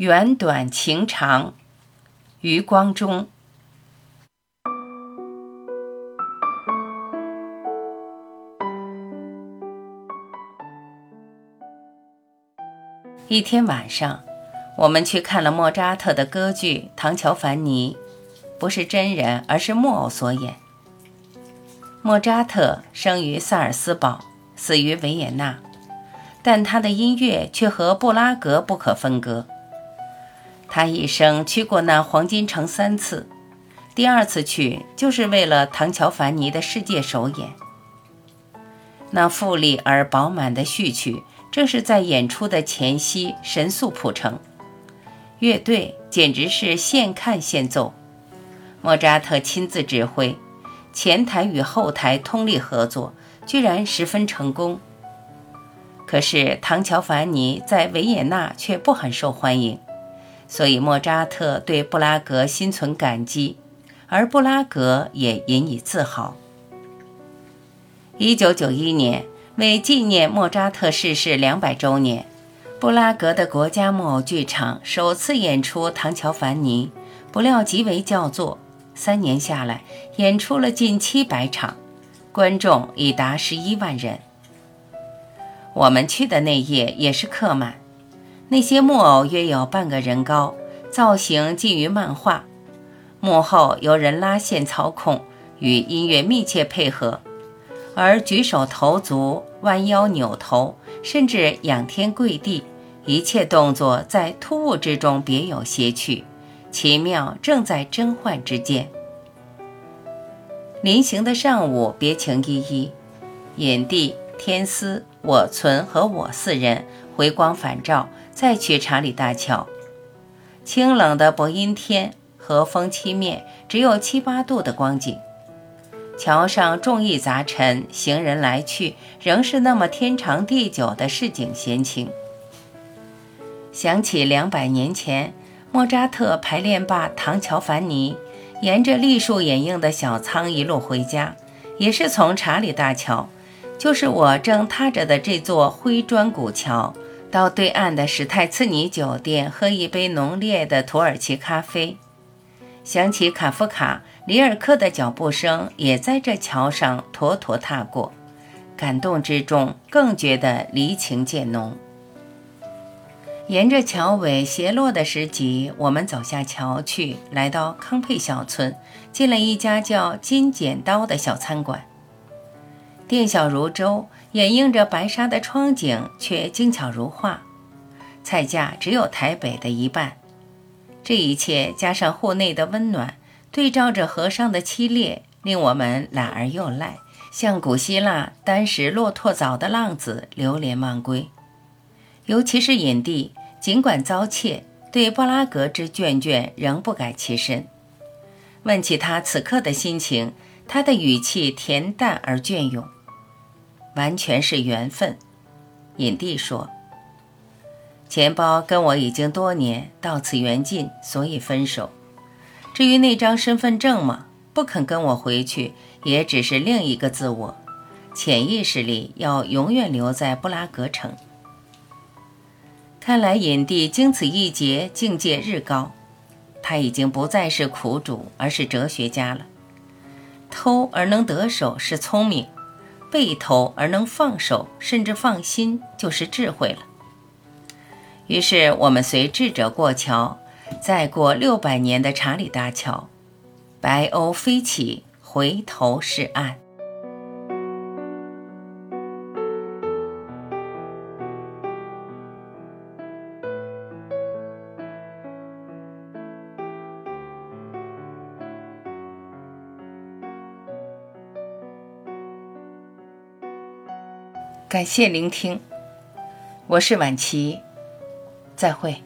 缘短情长，余光中。一天晚上，我们去看了莫扎特的歌剧《唐乔凡尼》，不是真人，而是木偶所演。莫扎特生于萨尔斯堡，死于维也纳，但他的音乐却和布拉格不可分割。他一生去过那黄金城三次，第二次去就是为了《唐乔凡尼》的世界首演。那富丽而饱满的序曲。正是在演出的前夕，神速谱成，乐队简直是现看现奏。莫扎特亲自指挥，前台与后台通力合作，居然十分成功。可是《唐乔凡尼》在维也纳却不很受欢迎，所以莫扎特对布拉格心存感激，而布拉格也引以自豪。一九九一年。为纪念莫扎特逝世两百周年，布拉格的国家木偶剧场首次演出《唐乔凡尼》，不料极为叫座。三年下来，演出了近七百场，观众已达十一万人。我们去的那夜也是客满，那些木偶约有半个人高，造型近于漫画，幕后由人拉线操控，与音乐密切配合。而举手投足、弯腰扭头，甚至仰天跪地，一切动作在突兀之中别有邪趣，奇妙正在真幻之间。临行的上午，别情依依，引帝、天思、我存和我四人回光返照，再去查理大桥。清冷的薄阴天，和风凄面，只有七八度的光景。桥上众意杂陈，行人来去，仍是那么天长地久的市井闲情。想起两百年前，莫扎特排练罢《唐乔凡尼》，沿着绿树掩映的小仓一路回家，也是从查理大桥，就是我正踏着的这座灰砖古桥，到对岸的史泰茨尼酒店喝一杯浓烈的土耳其咖啡。想起卡夫卡。里尔克的脚步声也在这桥上妥妥踏过，感动之中更觉得离情渐浓。沿着桥尾斜落的石级，我们走下桥去，来到康佩小村，进了一家叫“金剪刀”的小餐馆。店小如舟，掩映着白纱的窗景却精巧如画，菜价只有台北的一半。这一切加上户内的温暖。对照着河上的凄烈，令我们懒而又赖，像古希腊单食骆驼枣的浪子流连忘归。尤其是影帝，尽管遭窃，对布拉格之眷眷仍不改其身。问起他此刻的心情，他的语气恬淡而隽永，完全是缘分。隐帝说：“钱包跟我已经多年，到此缘尽，所以分手。”至于那张身份证嘛，不肯跟我回去，也只是另一个自我，潜意识里要永远留在布拉格城。看来影帝经此一劫，境界日高，他已经不再是苦主，而是哲学家了。偷而能得手是聪明，被偷而能放手，甚至放心，就是智慧了。于是我们随智者过桥。再过六百年的查理大桥，白鸥飞起，回头是岸。感谢聆听，我是晚琪，再会。